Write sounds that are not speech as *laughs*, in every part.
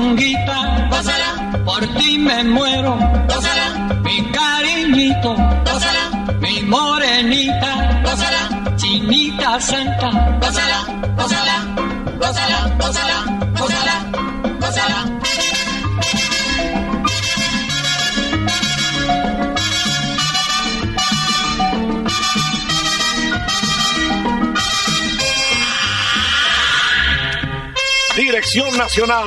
Gózala, por ti me muero, gózala, mi cariñito, gózala, mi morenita, gózala, chinita santa, gózala, gózala, gózala, gózala, gózala, gózala. Dirección Nacional,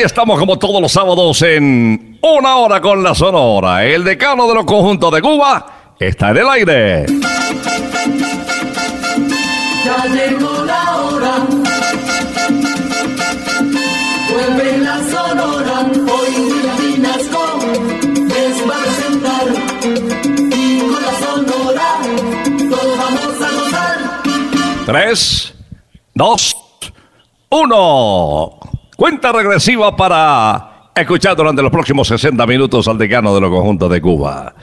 Aquí estamos como todos los sábados en Una Hora con la Sonora. El decano de los conjuntos de Cuba está en el aire. Ya llegó la hora. Vuelve la sonora. Hoy Vinasco les va a presentar. Y con la sonora todos vamos a gozar. Tres, dos, uno. Cuenta regresiva para escuchar durante los próximos 60 minutos al decano de los conjuntos de Cuba.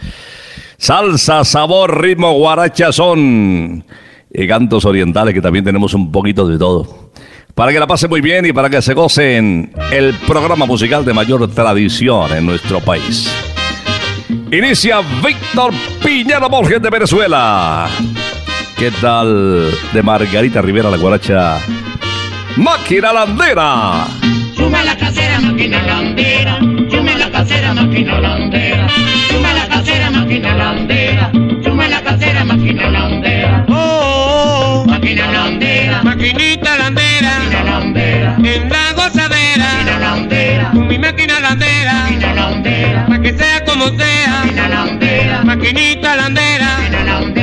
Salsa, sabor, ritmo, guaracha, son y cantos orientales que también tenemos un poquito de todo. Para que la pase muy bien y para que se gocen el programa musical de mayor tradición en nuestro país. Inicia Víctor Piñero Borges de Venezuela. ¿Qué tal de Margarita Rivera la guaracha? Máquina Landera. Suma la casera, máquina landera. Suma la casera, máquina landera. Suma la casera, máquina landera. Suma la casera, máquina landera. Oh, Máquina landera. maquinita landera, Máquina landera. en la gozadera, Máquina landera. con mi máquina landera, Máquina landera. para que sea como sea, Máquina landera. maquinita landera. Máquina landera.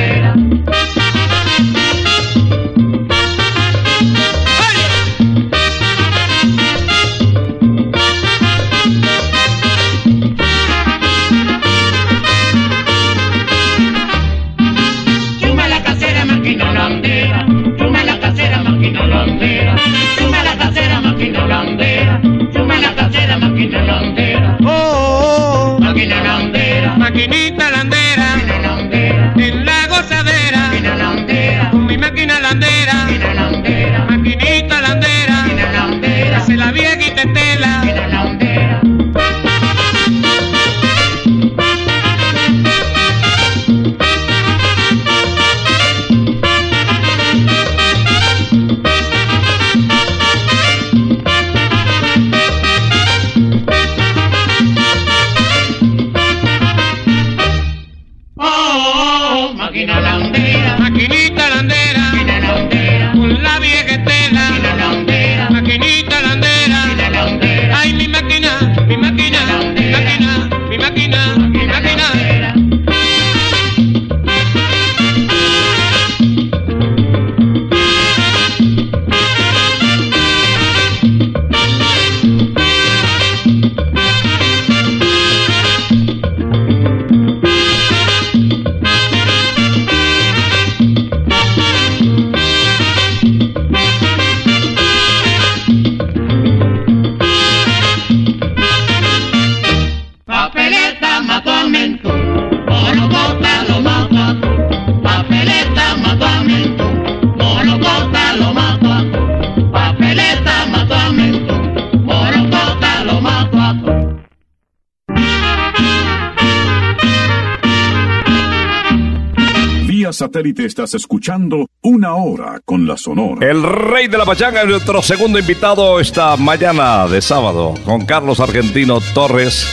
Satélite estás escuchando Una Hora con la Sonora. El rey de la pachanga es nuestro segundo invitado esta mañana de sábado con Carlos Argentino Torres.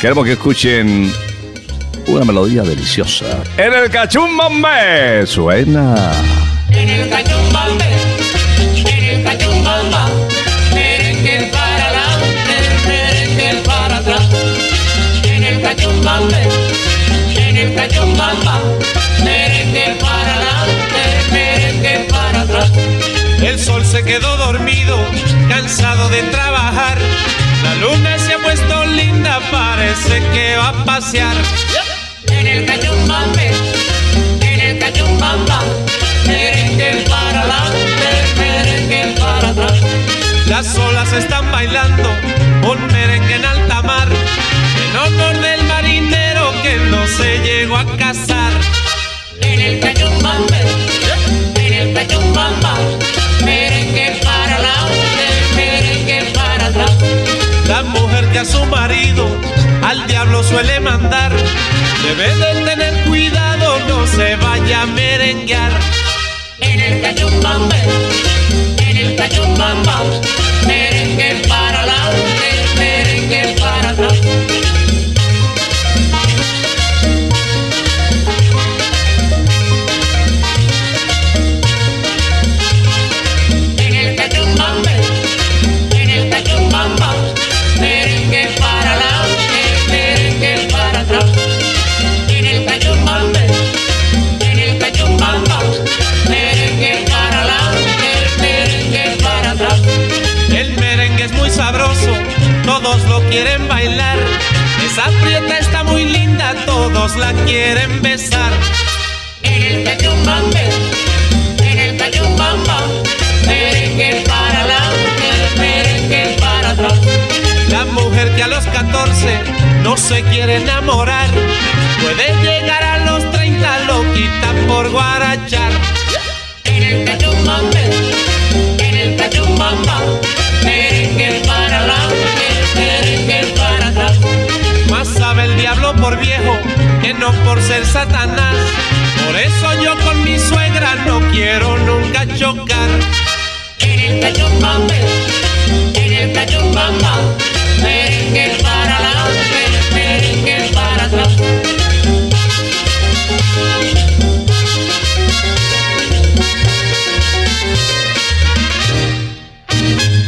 Queremos que escuchen una melodía deliciosa. En el cachumbambe suena. En el cachumbambe, en el cachumbamba, merengue para adelante, merengue para atrás. En el cachumbambe, en el cachumbamba, se quedó dormido, cansado de trabajar. La luna se ha puesto linda, parece que va a pasear. En el cachumbambe, en el cachumbamba, merengue para adelante, merengue para atrás. Las olas están bailando un merengue en alta mar. En honor del marinero que no se llegó a casar. En el cachumbambe, en el cachumbamba, merengue para adelante, merengue para atrás. La mujer que a su marido al diablo suele mandar. Debe de tener cuidado, no se vaya a merenguear. En el cachumbambe, en el cachumbamba, merengue para adelante, merengue para atrás. La quieren besar. En el cachumbambe, en el cachumbamba, merengue para adelante, merengue para atrás. La mujer que a los 14 no se quiere enamorar, Satanás. Por eso yo con mi suegra no quiero nunca chocar. En el cachumbambe, en el cachumbamba, merengue para adelante, merengue para atrás.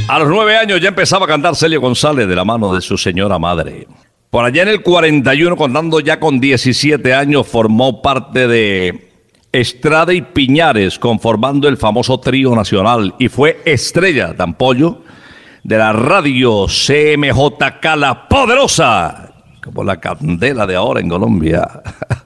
A los nueve años ya empezaba a cantar Celio González de la mano de su señora madre. Por allá en el 41, contando ya con 17 años, formó parte de Estrada y Piñares, conformando el famoso trío nacional y fue estrella de ampollo de la radio CMJK La Poderosa, como la candela de ahora en Colombia.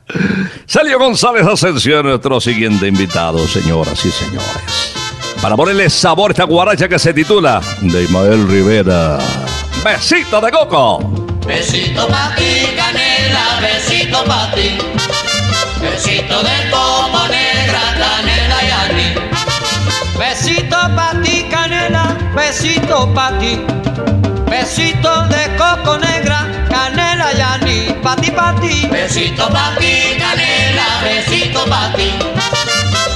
*laughs* Celio González Ascensión, nuestro siguiente invitado, señoras y señores. Para ponerle sabor a esta guaracha que se titula de Ismael Rivera. Besito de coco. Besito pa' ti, canela, besito pa' ti. Besito de como negra, canela y anís. Besito pa' ti, canela, besito pa' ti. Besito de coco negra, canela y anís, pa' ti, pa' ti. Besito pa' ti, canela, besito pa' ti.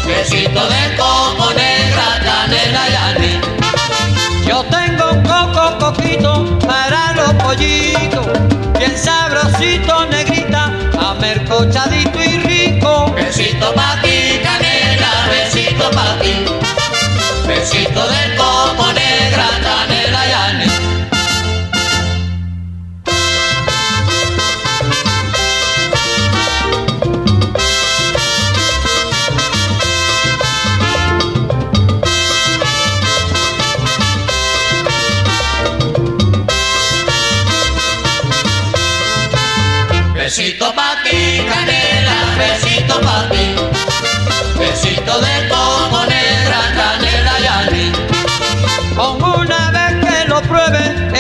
Besito de como negra, canela y anís. Yo tengo coco coquito pollitos, bien sabrosito, negrita, amercochadito y rico. Besito pa' ti, canela, besito pa' ti. Besito de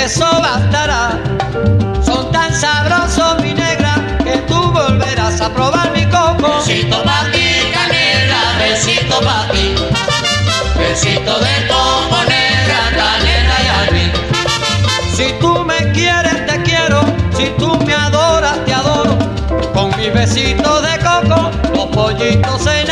eso bastará. Son tan sabrosos, mi negra, que tú volverás a probar mi coco. Besito pa' ti, canela, besito pa' ti. Besito de como negra, canela y anís. Si tú me quieres, te quiero. Si tú me adoras, te adoro. Con mi besito de coco, los pollitos pollito se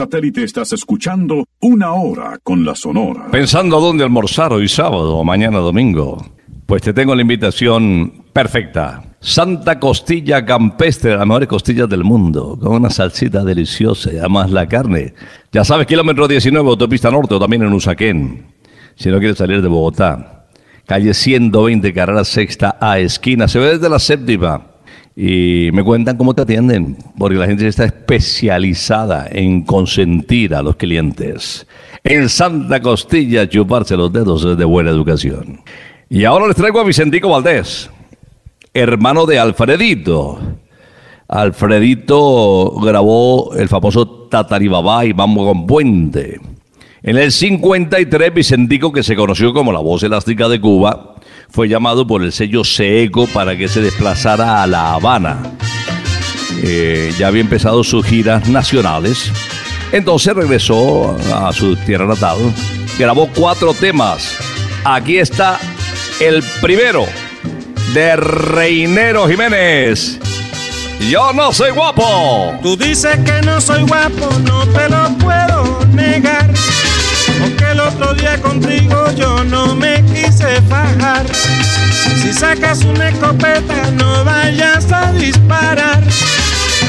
satélite estás escuchando Una Hora con la Sonora. Pensando a dónde almorzar hoy sábado o mañana domingo. Pues te tengo la invitación perfecta. Santa Costilla Campestre, las mejores costillas del mundo, con una salsita deliciosa y además la carne. Ya sabes, kilómetro 19, autopista norte o también en Usaquén. Si no quieres salir de Bogotá, calle 120, carrera sexta A, esquina, se ve desde la séptima. Y me cuentan cómo te atienden, porque la gente está especializada en consentir a los clientes. En Santa Costilla, chuparse los dedos es de buena educación. Y ahora les traigo a Vicentico Valdés, hermano de Alfredito. Alfredito grabó el famoso Tataribabá y Vamos con Puente. En el 53, Vicentico, que se conoció como la voz elástica de Cuba, fue llamado por el sello Seco para que se desplazara a La Habana. Eh, ya había empezado sus giras nacionales. Entonces regresó a su tierra natal. Grabó cuatro temas. Aquí está el primero de Reinero Jiménez. Yo no soy guapo. Tú dices que no soy guapo, no te lo puedo negar. Otro día contigo yo no me quise fajar. Si sacas una escopeta, no vayas a disparar.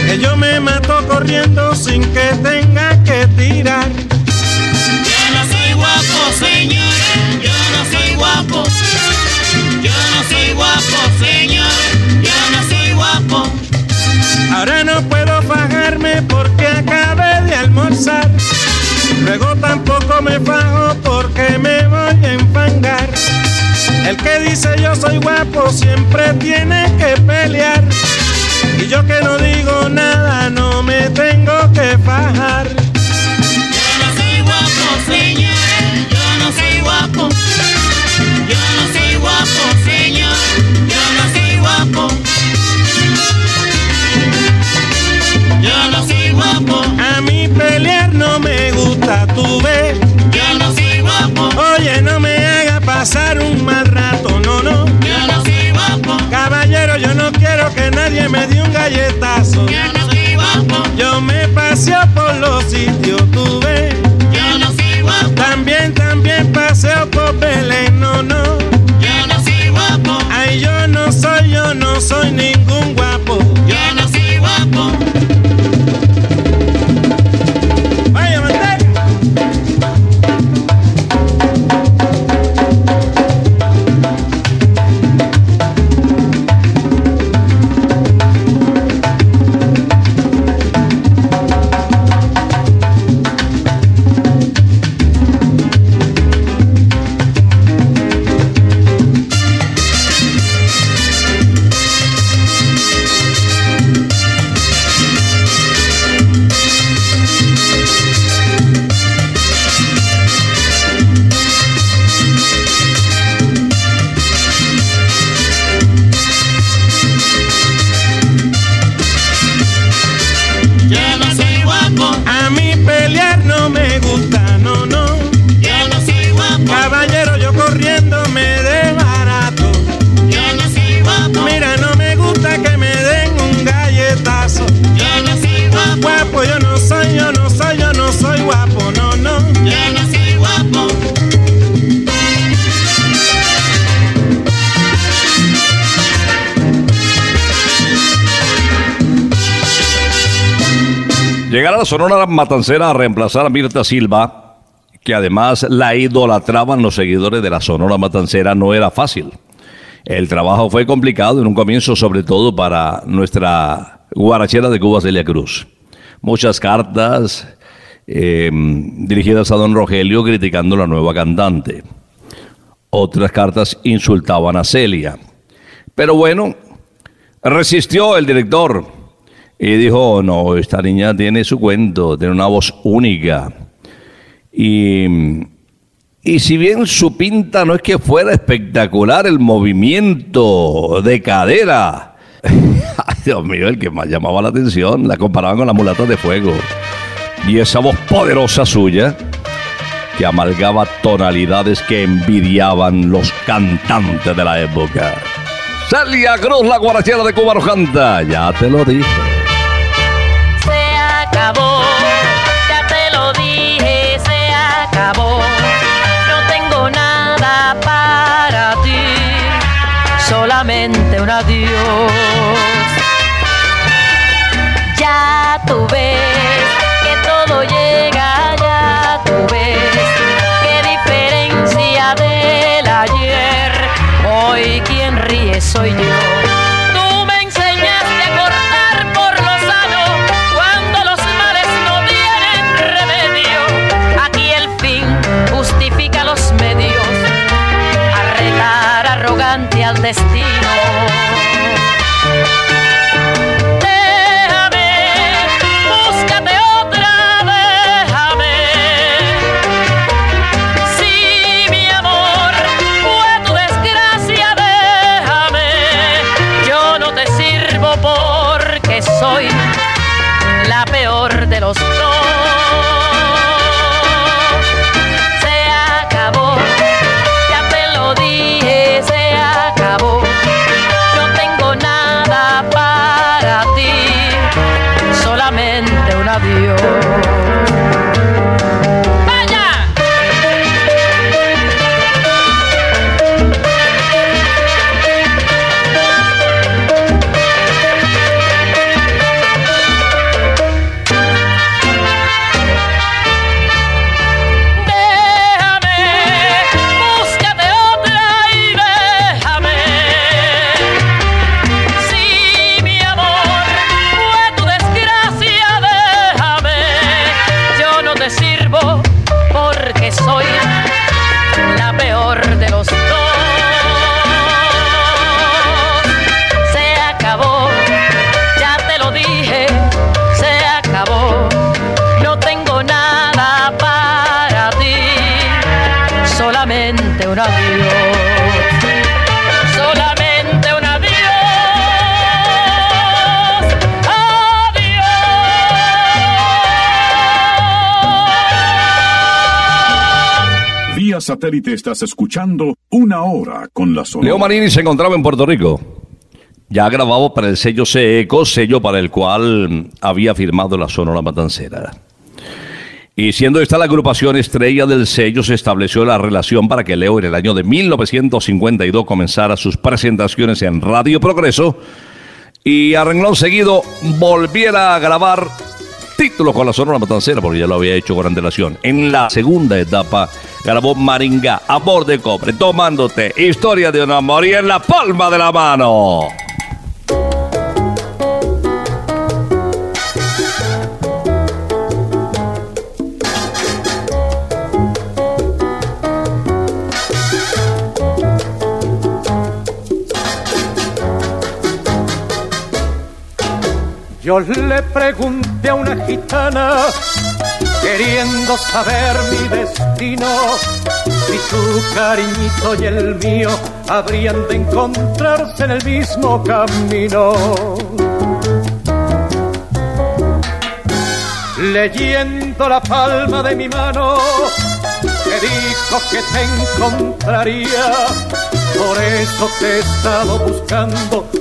Que yo me mato corriendo sin que tenga que tirar. Yo no soy guapo, señores, yo no soy guapo. Yo no soy guapo, señores, yo no soy guapo. Ahora no puedo fajarme porque acabé de almorzar. Luego tampoco me fajo porque me voy a enfangar. El que dice yo soy guapo siempre tiene que pelear. Y yo que no digo nada no me tengo que fajar. Yo no soy guapo, señores, yo no soy guapo. Pasar un mal rato, no, no. yo no soy guapo, Caballero, yo no quiero que nadie me dé un galletazo. yo no Yo me paseo por los sitios, tú ves. yo no soy guapo, También, también paseo por Belén, no, no. yo no soy guapo, Ay, yo no soy, yo no soy ningún guapo. yo Sonora Matancera a reemplazar a Mirta Silva, que además la idolatraban los seguidores de la Sonora Matancera, no era fácil. El trabajo fue complicado en un comienzo, sobre todo para nuestra guarachera de Cuba, Celia Cruz. Muchas cartas eh, dirigidas a don Rogelio criticando a la nueva cantante. Otras cartas insultaban a Celia. Pero bueno, resistió el director y dijo, no, esta niña tiene su cuento, tiene una voz única. Y, y si bien su pinta no es que fuera espectacular el movimiento de cadera, *laughs* Dios mío, el que más llamaba la atención, la comparaban con las mulatas de fuego. Y esa voz poderosa suya, que amalgaba tonalidades que envidiaban los cantantes de la época. Celia Cruz, la guarachera de Cuba Rojanta, ya te lo dije. No tengo nada para ti, solamente un adiós. Ya tú ves que todo llega, ya tú ves qué diferencia del ayer. Hoy quien ríe soy yo. Satélite estás escuchando Una Hora con la Sonora. Leo Marini se encontraba en Puerto Rico. Ya grabado para el sello CECO, sello para el cual había firmado la Sonora Matancera. Y siendo esta la agrupación estrella del sello, se estableció la relación para que Leo en el año de 1952 comenzara sus presentaciones en Radio Progreso y a renglón seguido volviera a grabar títulos con la Sonora Matancera, porque ya lo había hecho con antelación. En la segunda etapa grabó Maringa, Amor de Cobre, Tomándote, Historia de un amor y en la palma de la mano. Yo le pregunté a una gitana, queriendo saber mi destino, si su cariñito y el mío habrían de encontrarse en el mismo camino. Leyendo la palma de mi mano, me dijo que te encontraría, por eso te he estado buscando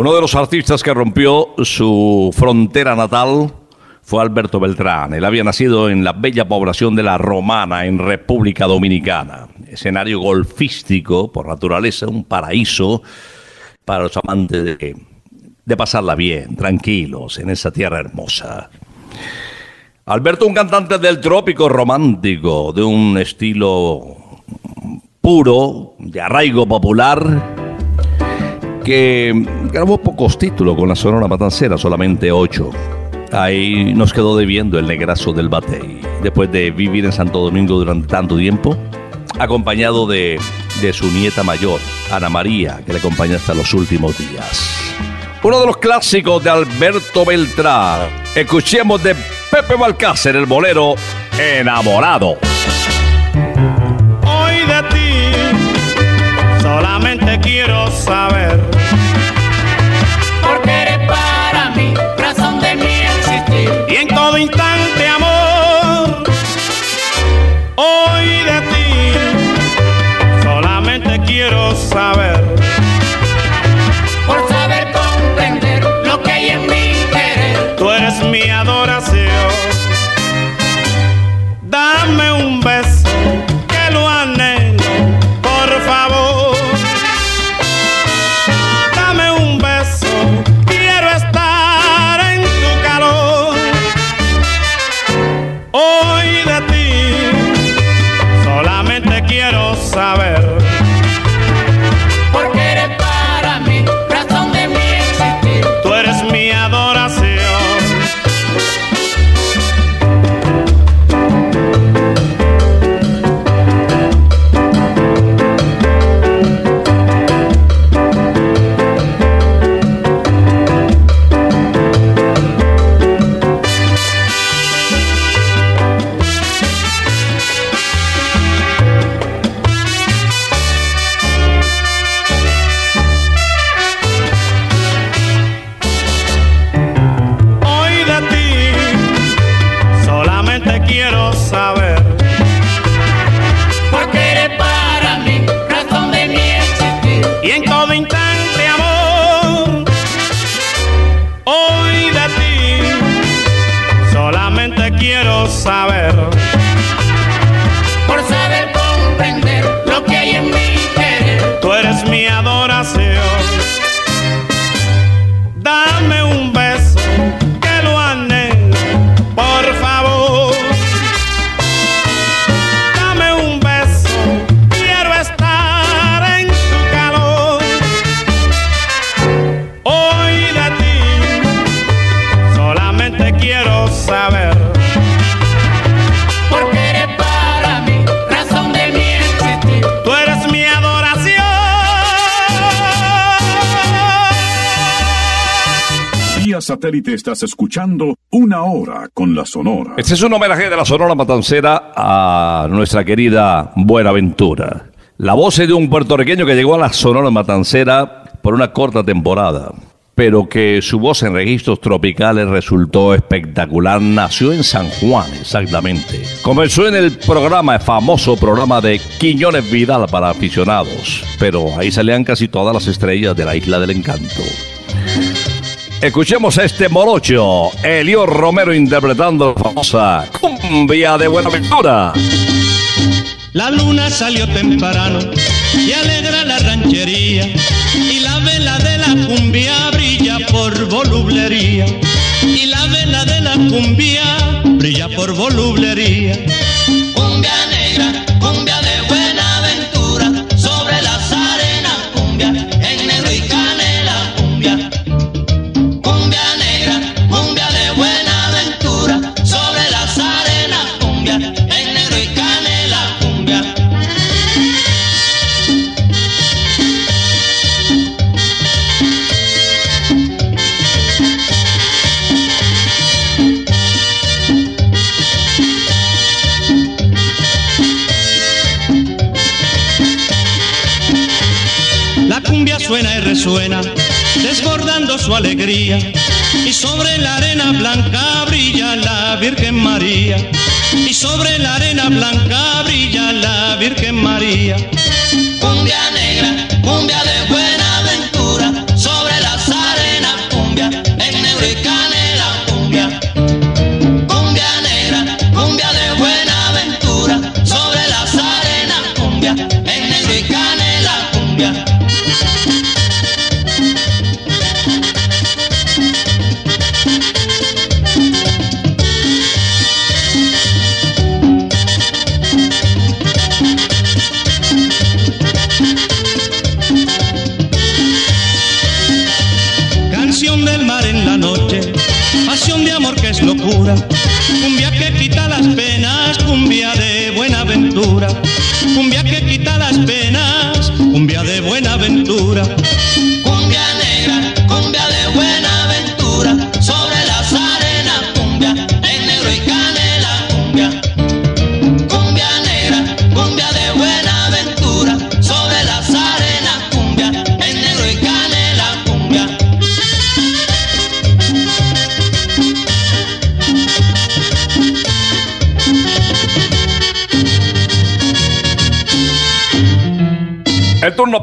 Uno de los artistas que rompió su frontera natal fue Alberto Beltrán. Él había nacido en la bella población de La Romana, en República Dominicana. Escenario golfístico, por naturaleza, un paraíso para los amantes de, de pasarla bien, tranquilos, en esa tierra hermosa. Alberto, un cantante del trópico romántico, de un estilo puro, de arraigo popular, que grabó pocos títulos con la Sonora Matancera, solamente ocho. Ahí nos quedó debiendo el negrazo del Batey. Después de vivir en Santo Domingo durante tanto tiempo, acompañado de, de su nieta mayor, Ana María, que le acompaña hasta los últimos días. Uno de los clásicos de Alberto Beltrán. Escuchemos de Pepe Balcácer, el bolero Enamorado. Quiero saber Porque eres para mí razón de mi existir. y en todo instante estás escuchando Una Hora con la Sonora. Este es un homenaje de la Sonora Matancera a nuestra querida Buenaventura. La voz es de un puertorriqueño que llegó a la Sonora Matancera por una corta temporada. pero que su voz en registros tropicales resultó espectacular. Nació en San Juan, exactamente. Comenzó en el programa, el famoso programa de Quiñones Vidal para aficionados, pero ahí salían casi todas las estrellas de la Isla del Encanto. Escuchemos a este morocho, Elio Romero interpretando la famosa cumbia de Buenaventura. La luna salió temprano y alegra la ranchería y la vela de la cumbia brilla por volublería y la vela de la cumbia brilla por volublería. Resuena, desbordando su alegría. Y sobre la arena blanca brilla la Virgen María. Y sobre la arena blanca brilla la Virgen María. Cumbia negra, cumbia de buena aventura, sobre las arenas cumbia, en negro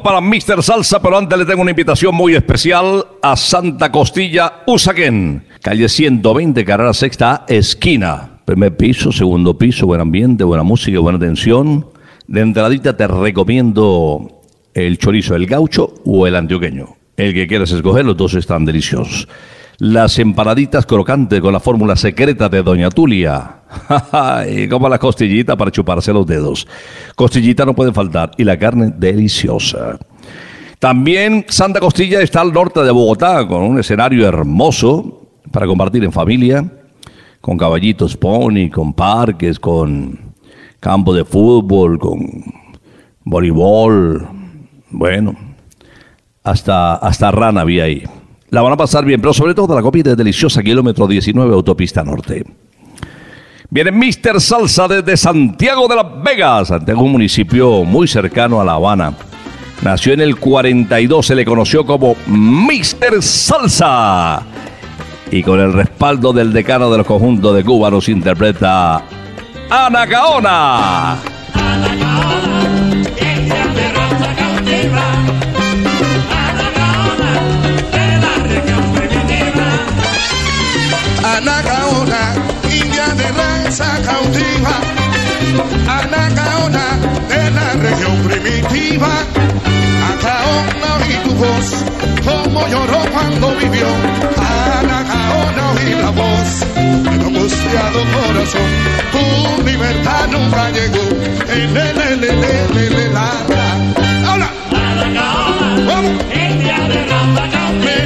para Mr. Salsa, pero antes le tengo una invitación muy especial a Santa Costilla, Usaquén, calle 120, carrera sexta, esquina. Primer piso, segundo piso, buen ambiente, buena música, buena atención. De entradita te recomiendo el chorizo, el gaucho o el antioqueño. El que quieras escoger, los dos están deliciosos. Las empanaditas crocantes con la fórmula secreta de Doña Tulia. *laughs* y como la costillita para chuparse los dedos. Costillita no puede faltar y la carne deliciosa. También Santa Costilla está al norte de Bogotá con un escenario hermoso para compartir en familia, con caballitos pony, con parques, con campo de fútbol, con voleibol. Bueno, hasta, hasta rana había ahí. La van a pasar bien, pero sobre todo la comida es deliciosa, kilómetro 19, autopista norte. Viene Mr. Salsa desde Santiago de las Vegas. Santiago un municipio muy cercano a La Habana. Nació en el 42, se le conoció como Mr. Salsa. Y con el respaldo del decano de los conjuntos de Cuba nos interpreta Ana Gaona. Anacaona, india de raza cautiva. Anacaona de la región primitiva. Anacaona oí tu voz, como lloró cuando vivió. Anacaona oí la voz de angustiado corazón. Tu libertad nunca llegó. El, el, el, el, el, el, el, la, la.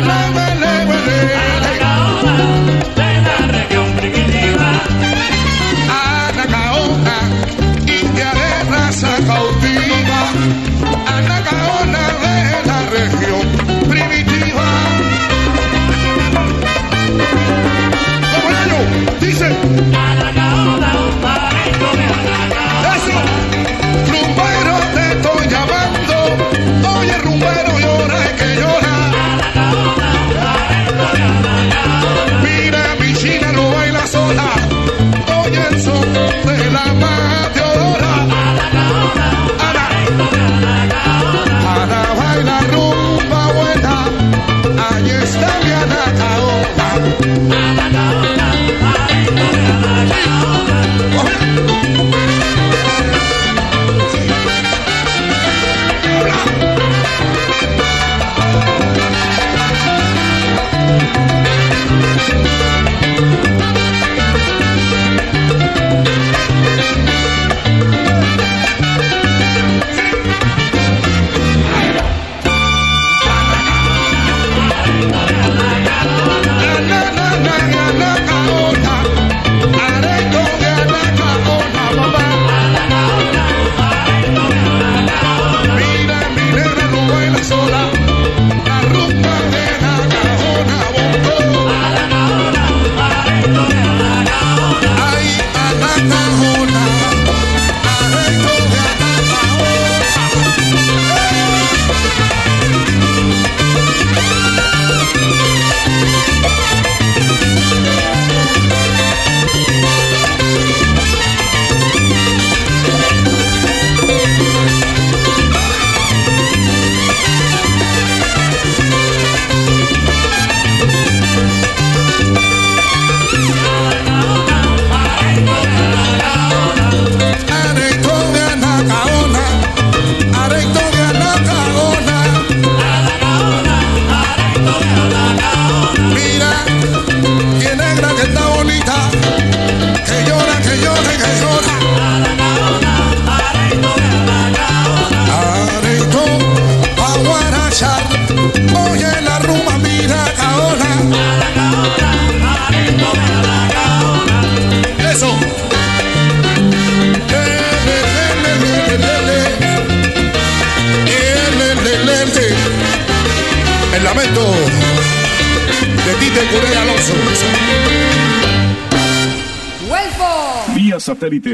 La, me, le, me,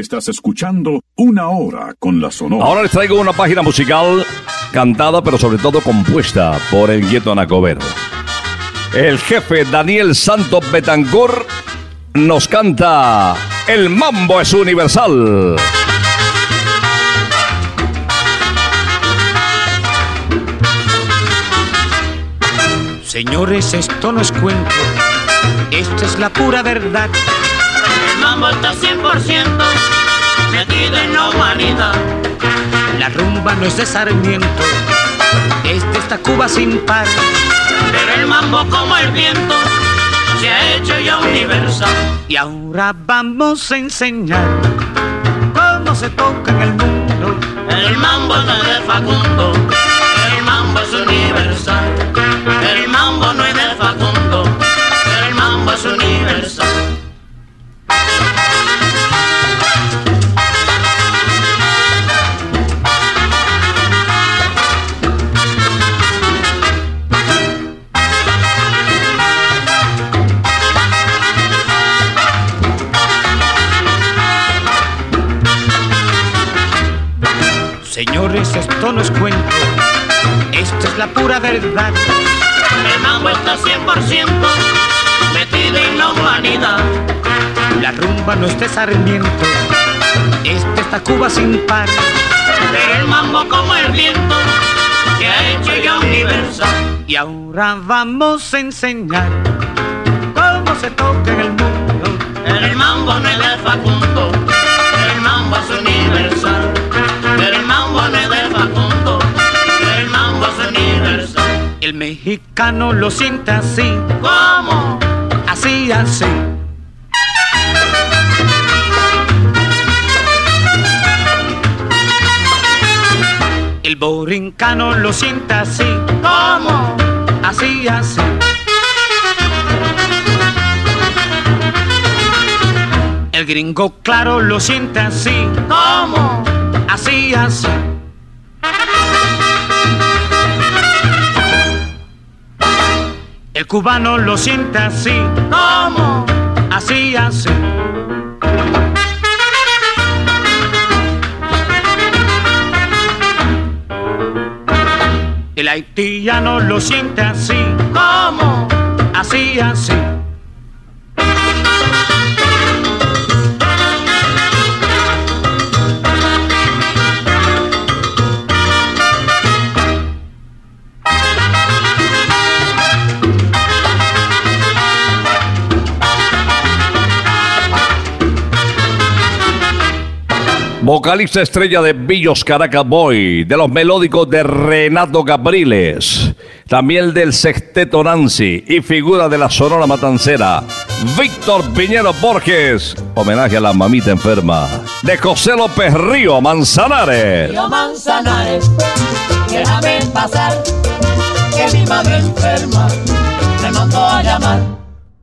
estás escuchando Una Hora con la Sonora. Ahora les traigo una página musical cantada, pero sobre todo compuesta por el Gueto Anacobero. El jefe Daniel Santos Betancourt nos canta El mambo es universal. Señores, esto no es cuento, esto es la pura verdad. El mambo está 100% la humanidad. La rumba no es de Sarmiento, es de esta Cuba sin par. Pero el mambo como el viento se ha hecho ya universal. Y ahora vamos a enseñar cómo se toca en el mundo. El mambo no es de Facundo, el mambo es universal. Esto no es cuento, esto es la pura verdad. El mambo está 100% metido en la humanidad. La rumba no es de Sarmiento, esta Cuba sin par. Pero el mambo como el viento se ha hecho ya universal. Y ahora vamos a enseñar cómo se toca en el mundo. El mambo no es de Facundo, El mexicano lo siente así, ¿Cómo? así, así. El borincano lo siente así, ¿Cómo? así, así. El gringo claro lo siente así, ¿Cómo? así, así. Cubano lo siente así, ¿Cómo? así, así. El haitiano lo siente así, ¿Cómo? así, así. Vocalista estrella de Billos Caracas Boy, de los melódicos de Renato Capriles, también del Sexteto Nancy y figura de la Sonora Matancera, Víctor Piñero Borges, homenaje a la mamita enferma, de José López Río Manzanares. Río Manzanares, déjame pasar, que mi madre enferma me mandó a llamar.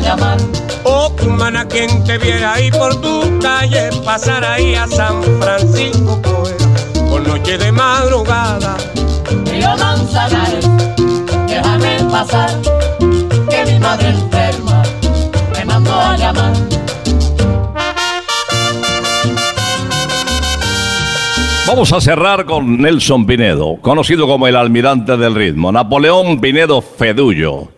mandó a llamar. Oh, humana, quien te viera ahí por tu calle, pasar ahí a San Francisco, pues, por noche de madrugada. Río Manzanares, déjame pasar, que mi madre enferma me mandó a llamar. Vamos a cerrar con Nelson Pinedo, conocido como el almirante del ritmo, Napoleón Pinedo Fedullo,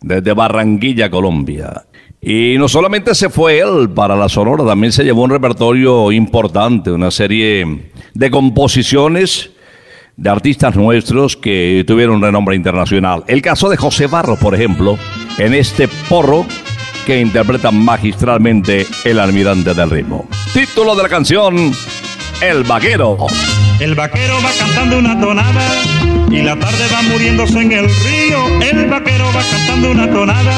desde Barranquilla, Colombia. Y no solamente se fue él para la Sonora, también se llevó un repertorio importante, una serie de composiciones de artistas nuestros que tuvieron renombre internacional. El caso de José Barros, por ejemplo, en este porro que interpreta magistralmente el almirante del ritmo. Título de la canción, El Vaquero. El vaquero va cantando una tonada y la tarde va muriéndose en el río. El vaquero va cantando una tonada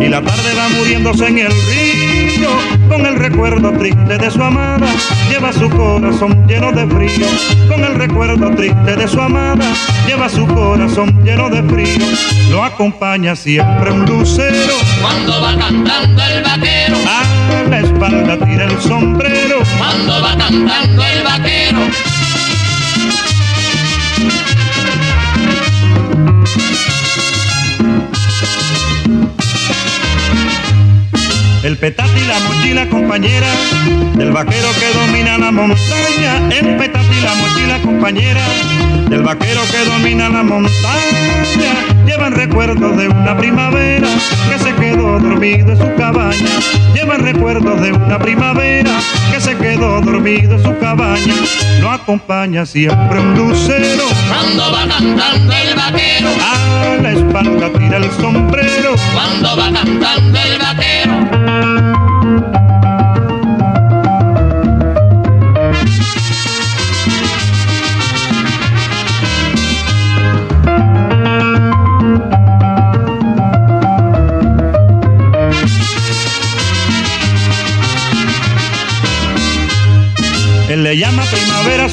y la tarde va muriéndose en el río. Con el recuerdo triste de su amada, lleva su corazón lleno de frío. Con el recuerdo triste de su amada, lleva su corazón lleno de frío. Lo acompaña siempre un lucero. Cuando va cantando el vaquero, A la espalda tira el sombrero. cuando va cantando el vaquero. El petate y la mochila compañera del vaquero que domina la montaña. El petate y la mochila compañera del vaquero que domina la montaña. Llevan recuerdos de una primavera que se quedó dormido en su cabaña. Llevan recuerdos de una primavera que se quedó dormido en su cabaña. Lo acompaña siempre un lucero. Cuando va cantando el vaquero, A la espalda tira el sombrero. cuando va cantando el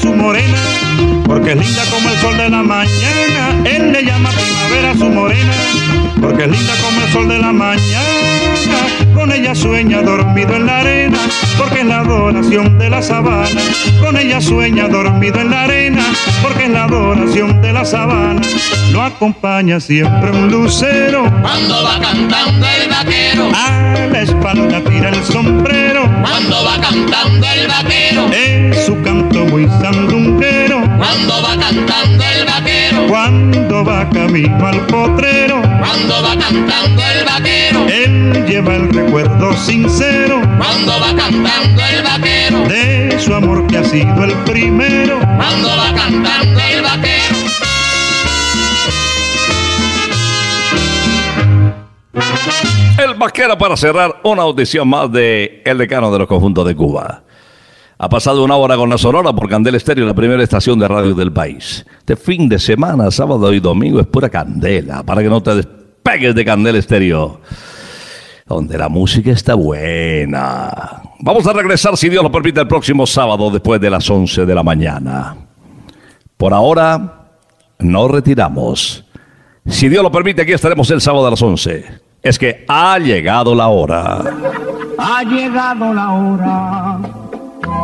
su morena, porque es linda como el sol de la mañana. Él le llama primavera a su morena, porque es linda como el sol de la mañana. Con ella sueña dormido en la arena, porque es la adoración de la sabana. Con ella sueña dormido en la arena, porque es la adoración de la sabana. Lo acompaña siempre un lucero. Cuando va cantando el vaquero, A la espalda tira el sombrero. cuando va cantando el vaquero, sandunguero. cuando va cantando el vaquero, Cuando va camino al potrero, cuando va cantando el vaquero, él lleva el recuerdo sincero cuando va cantando el vaquero, de su amor que ha sido el primero. cuando va cantando el vaquero. El vaquero para cerrar una audición más de El Decano de los Conjuntos de Cuba. Ha pasado una hora con la Sonora por Candel Estéreo, la primera estación de radio del país. Este fin de semana, sábado y domingo, es pura candela, para que no te despegues de Candel Estéreo, donde la música está buena. Vamos a regresar, si Dios lo permite, el próximo sábado después de las 11 de la mañana. Por ahora, nos retiramos. Si Dios lo permite, aquí estaremos el sábado a las 11. Es que ha llegado la hora. Ha llegado la hora